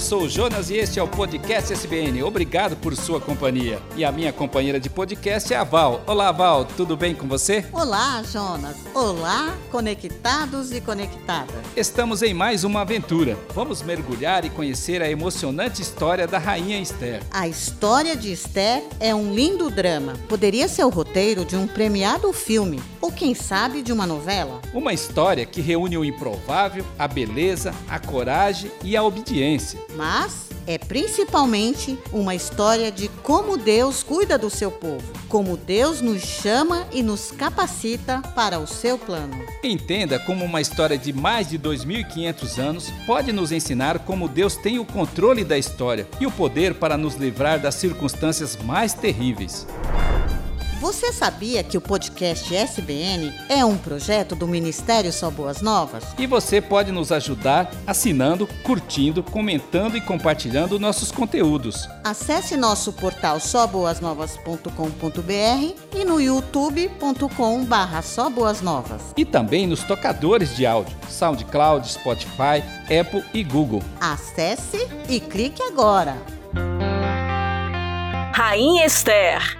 Eu sou o Jonas e este é o Podcast SBN. Obrigado por sua companhia. E a minha companheira de podcast é a Val. Olá, Val, tudo bem com você? Olá, Jonas. Olá, conectados e conectadas. Estamos em mais uma aventura. Vamos mergulhar e conhecer a emocionante história da Rainha Esther. A história de Esther é um lindo drama. Poderia ser o roteiro de um premiado filme, ou quem sabe de uma novela. Uma história que reúne o improvável, a beleza, a coragem e a obediência mas é principalmente uma história de como Deus cuida do seu povo, como Deus nos chama e nos capacita para o seu plano. Entenda como uma história de mais de 2.500 anos pode nos ensinar como Deus tem o controle da história e o poder para nos livrar das circunstâncias mais terríveis. Você sabia que o podcast SBN é um projeto do Ministério Só Boas Novas? E você pode nos ajudar assinando, curtindo, comentando e compartilhando nossos conteúdos. Acesse nosso portal soboasnovas.com.br e no youtube.com/barra Novas. E também nos tocadores de áudio, SoundCloud, Spotify, Apple e Google. Acesse e clique agora. Rainha Esther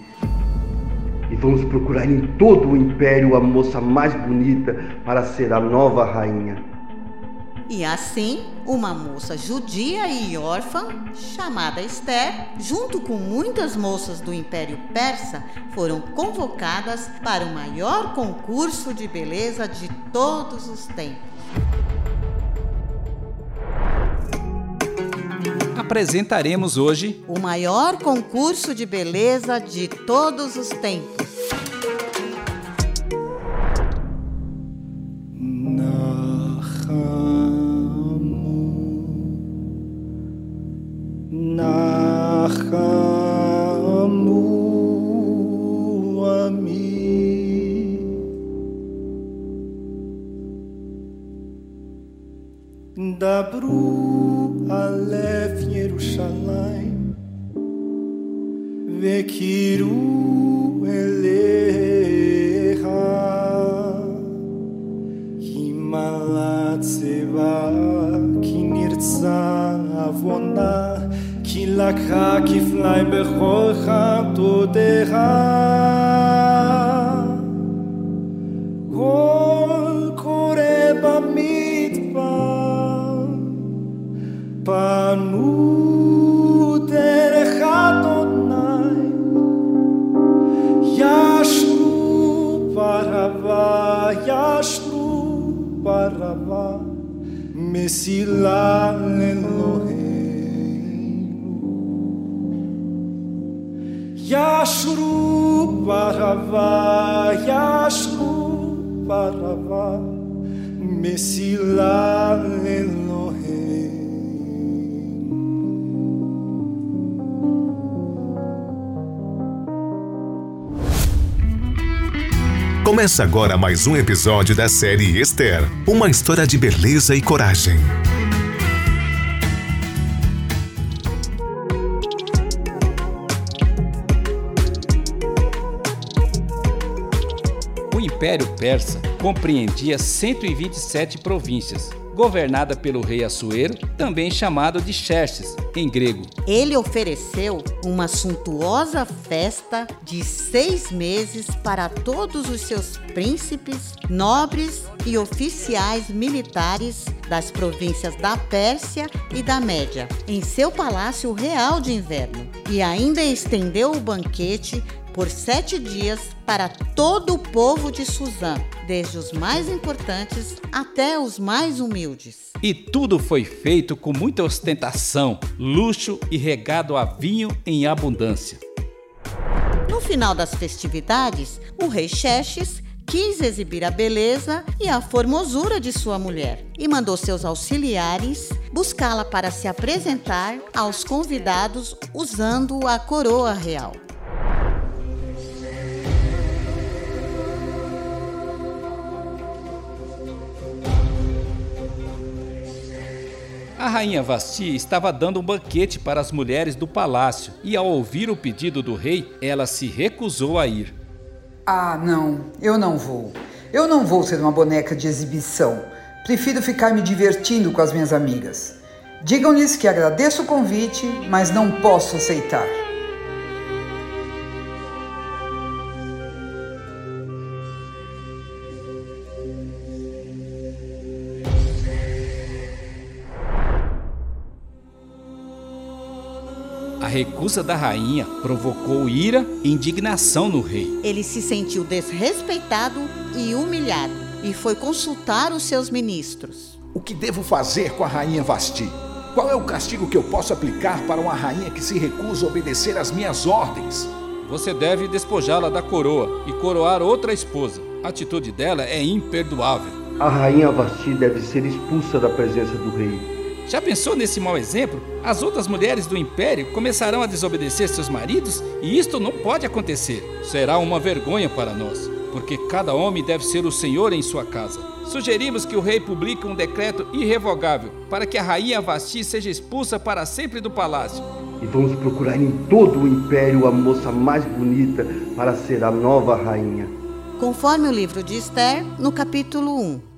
e vamos procurar em todo o império a moça mais bonita para ser a nova rainha. E assim, uma moça judia e órfã, chamada Esther, junto com muitas moças do Império Persa, foram convocadas para o maior concurso de beleza de todos os tempos. apresentaremos hoje o maior concurso de beleza de todos os tempos. Abru alef Yerushalayim. Vekiru Elecha Himala Tseva Ki nirtza Avona Ki Kiflai Kiflaim Bechocha Todecha. Παραβά, γιάστρου παραβά, με σιλά Γιάστρου παραβά, γιάστρου παραβά, με σιλά Começa agora mais um episódio da série Esther uma história de beleza e coragem. O Império Persa compreendia 127 províncias governada pelo rei Assuero, também chamado de Xerxes, em grego. Ele ofereceu uma suntuosa festa de seis meses para todos os seus príncipes, nobres e oficiais militares das províncias da Pérsia e da Média, em seu palácio real de inverno, e ainda estendeu o banquete por sete dias para todo o povo de Suzã, desde os mais importantes até os mais humildes. E tudo foi feito com muita ostentação, luxo e regado a vinho em abundância. No final das festividades, o rei Xerxes quis exibir a beleza e a formosura de sua mulher e mandou seus auxiliares buscá-la para se apresentar aos convidados usando a coroa real. Rainha Vasti estava dando um banquete para as mulheres do palácio e, ao ouvir o pedido do rei, ela se recusou a ir. Ah, não, eu não vou. Eu não vou ser uma boneca de exibição. Prefiro ficar me divertindo com as minhas amigas. Digam-lhes que agradeço o convite, mas não posso aceitar. Recusa da rainha provocou ira e indignação no rei. Ele se sentiu desrespeitado e humilhado e foi consultar os seus ministros. O que devo fazer com a rainha Vasti? Qual é o castigo que eu posso aplicar para uma rainha que se recusa a obedecer às minhas ordens? Você deve despojá-la da coroa e coroar outra esposa. A atitude dela é imperdoável. A rainha Vasti deve ser expulsa da presença do rei. Já pensou nesse mau exemplo? As outras mulheres do império começarão a desobedecer seus maridos e isto não pode acontecer. Será uma vergonha para nós, porque cada homem deve ser o senhor em sua casa. Sugerimos que o rei publique um decreto irrevogável para que a rainha Vasti seja expulsa para sempre do palácio. E vamos procurar em todo o império a moça mais bonita para ser a nova rainha. Conforme o livro de Esther, no capítulo 1.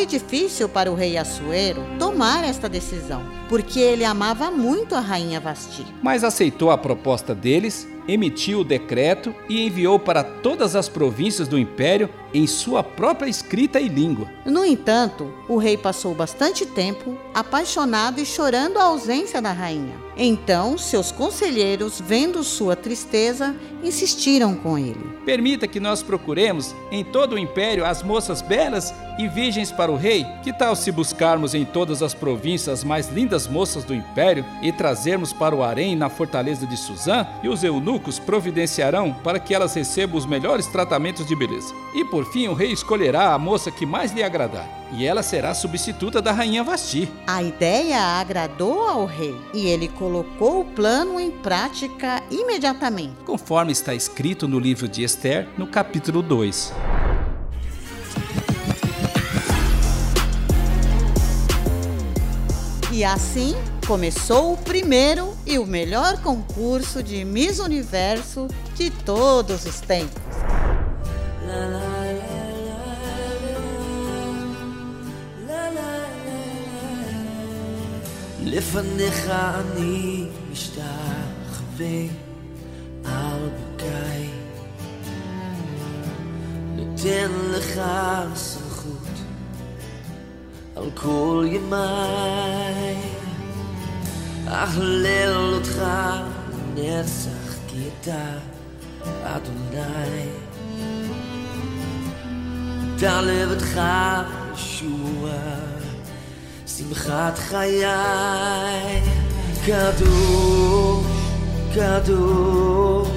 Foi difícil para o rei Assuero tomar esta decisão, porque ele amava muito a rainha Vasti. Mas aceitou a proposta deles, emitiu o decreto e enviou para todas as províncias do império em sua própria escrita e língua. No entanto, o rei passou bastante tempo apaixonado e chorando a ausência da rainha. Então, seus conselheiros, vendo sua tristeza, insistiram com ele. Permita que nós procuremos em todo o império as moças belas e virgens para o rei. Que tal se buscarmos em todas as províncias as mais lindas moças do império e trazermos para o harém na fortaleza de Suzã? E os eunucos providenciarão para que elas recebam os melhores tratamentos de beleza. E por fim, o rei escolherá a moça que mais lhe agradar, e ela será substituta da rainha Vasti. A ideia agradou ao rei e ele colocou o plano em prática imediatamente. Conforme está escrito no livro de Esther, no capítulo 2. E assim começou o primeiro e o melhor concurso de Miss Universo de todos os tempos. לפניך אני משתחווה על ברכיי נותן לך סמכות על כל ימיי אהלל אותך נצח כי אתה אדוני דע לבדך ישוע שמחת חיי קדוש, קדוש,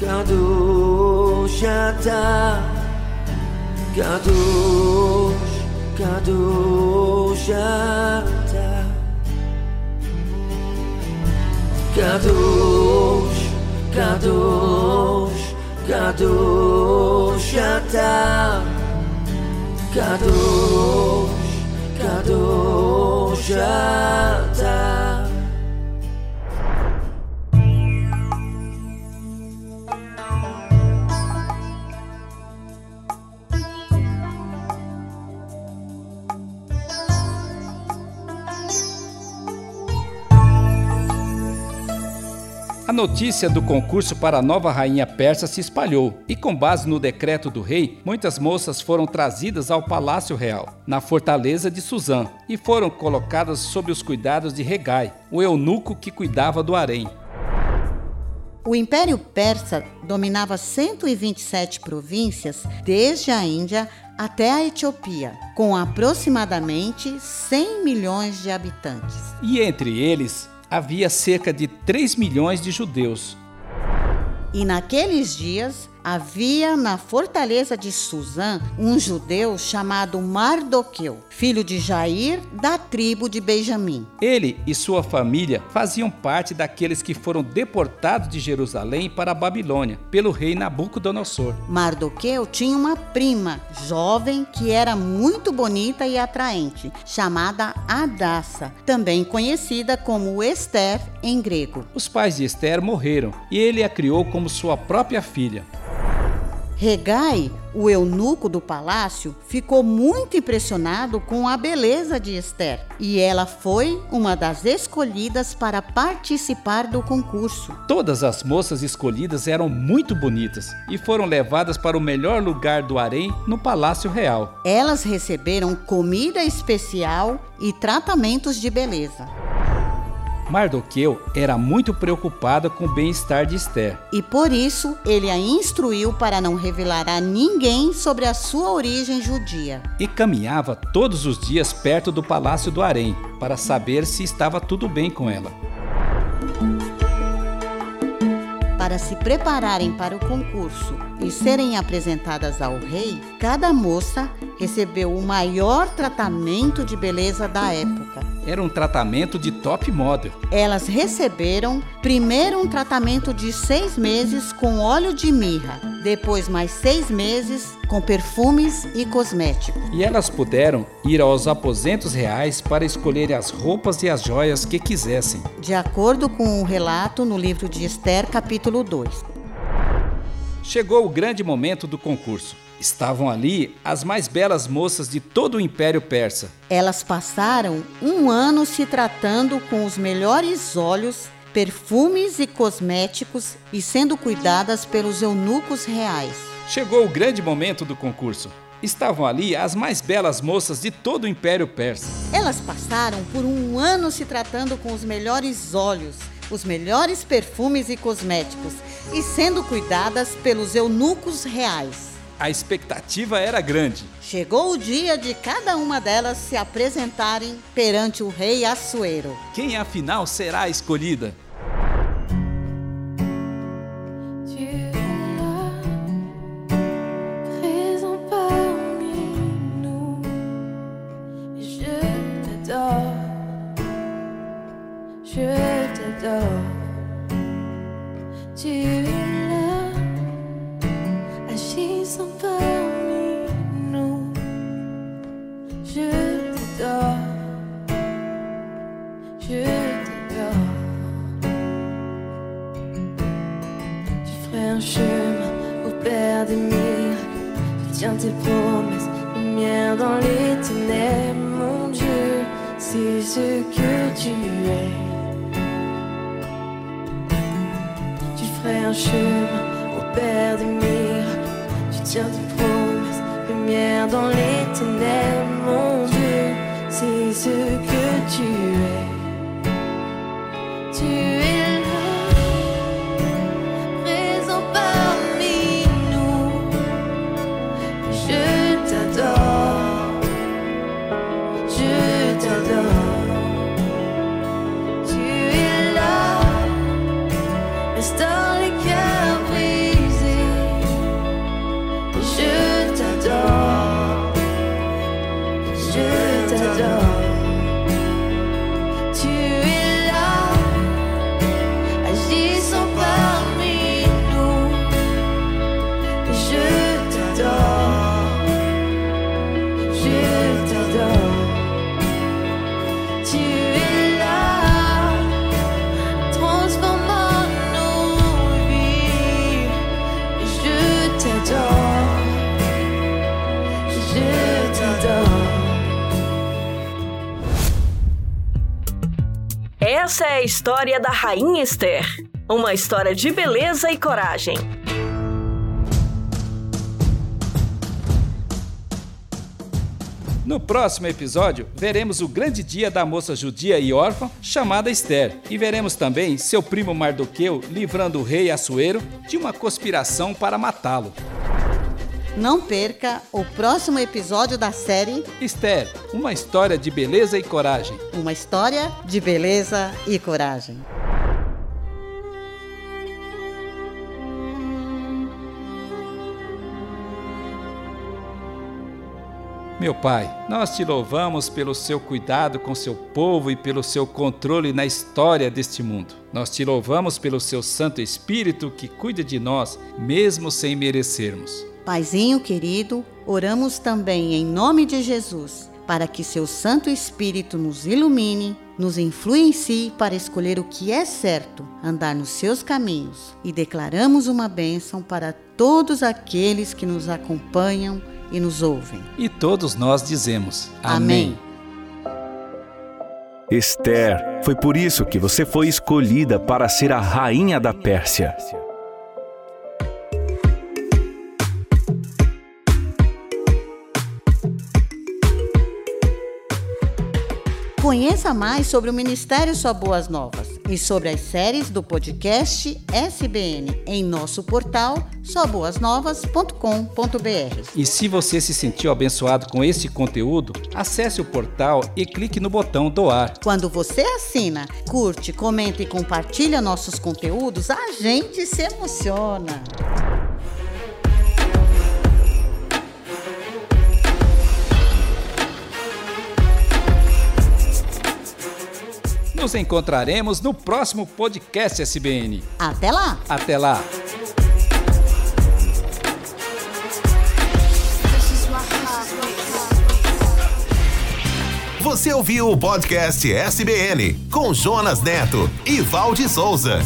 קדוש אתה קדוש, קדוש אתה קדוש, קדוש, קדוש אתה קדוש, קדוש אתה A notícia do concurso para a nova rainha persa se espalhou, e com base no decreto do rei, muitas moças foram trazidas ao palácio real, na fortaleza de Suzã, e foram colocadas sob os cuidados de Regai, o eunuco que cuidava do harém. O Império Persa dominava 127 províncias, desde a Índia até a Etiópia, com aproximadamente 100 milhões de habitantes. E entre eles havia cerca de 3 milhões de judeus. E naqueles dias havia na fortaleza de Suzã um judeu chamado Mardoqueu, filho de Jair, da tribo de Benjamim. Ele e sua família faziam parte daqueles que foram deportados de Jerusalém para a Babilônia pelo rei Nabucodonosor. Mardoqueu tinha uma prima jovem que era muito bonita e atraente, chamada Adassa, também conhecida como Esther em grego. Os pais de Esther morreram e ele a criou como sua própria filha. Regai, o eunuco do palácio, ficou muito impressionado com a beleza de Esther e ela foi uma das escolhidas para participar do concurso. Todas as moças escolhidas eram muito bonitas e foram levadas para o melhor lugar do harém no Palácio Real. Elas receberam comida especial e tratamentos de beleza. Mardoqueu era muito preocupado com o bem-estar de Esther. E por isso ele a instruiu para não revelar a ninguém sobre a sua origem judia. E caminhava todos os dias perto do palácio do harém para saber se estava tudo bem com ela. Para se prepararem para o concurso e serem apresentadas ao rei, cada moça recebeu o maior tratamento de beleza da época. Era um tratamento de top model. Elas receberam primeiro um tratamento de seis meses com óleo de mirra, depois mais seis meses com perfumes e cosméticos. E elas puderam ir aos aposentos reais para escolher as roupas e as joias que quisessem. De acordo com o relato no livro de Esther, capítulo 2. Chegou o grande momento do concurso. Estavam ali as mais belas moças de todo o Império Persa. Elas passaram um ano se tratando com os melhores óleos, perfumes e cosméticos e sendo cuidadas pelos eunucos reais. Chegou o grande momento do concurso. Estavam ali as mais belas moças de todo o Império Persa. Elas passaram por um ano se tratando com os melhores óleos, os melhores perfumes e cosméticos e sendo cuidadas pelos eunucos reais. A expectativa era grande. Chegou o dia de cada uma delas se apresentarem perante o rei Assuero. Quem afinal será a escolhida? Chemin au Père des miracles. Tu tiens tes promesses, lumière dans les ténèbres, mon Dieu, c'est ce que tu es. Tu ferais un chemin au Père des miracles. Tu tiens tes promesses, lumière dans les ténèbres, mon Dieu, c'est ce que tu es. A história da Rainha Esther. uma história de beleza e coragem. No próximo episódio, veremos o grande dia da moça judia e órfã chamada Esther. E veremos também seu primo Mardoqueu livrando o rei Assuero de uma conspiração para matá-lo. Não perca o próximo episódio da série Esther, uma história de beleza e coragem. Uma história de beleza e coragem. Meu Pai, nós te louvamos pelo seu cuidado com seu povo e pelo seu controle na história deste mundo. Nós te louvamos pelo seu Santo Espírito que cuida de nós, mesmo sem merecermos. Paizinho querido, oramos também em nome de Jesus, para que seu Santo Espírito nos ilumine, nos influencie para escolher o que é certo, andar nos seus caminhos. E declaramos uma bênção para todos aqueles que nos acompanham e nos ouvem. E todos nós dizemos: Amém. Esther, foi por isso que você foi escolhida para ser a rainha da Pérsia. Conheça mais sobre o Ministério Só Boas Novas e sobre as séries do podcast SBN em nosso portal soboasnovas.com.br. E se você se sentiu abençoado com esse conteúdo, acesse o portal e clique no botão doar. Quando você assina, curte, comenta e compartilha nossos conteúdos, a gente se emociona. Nos encontraremos no próximo podcast SBN. Até lá! Até lá! Você ouviu o podcast SBN com Jonas Neto e Valde Souza.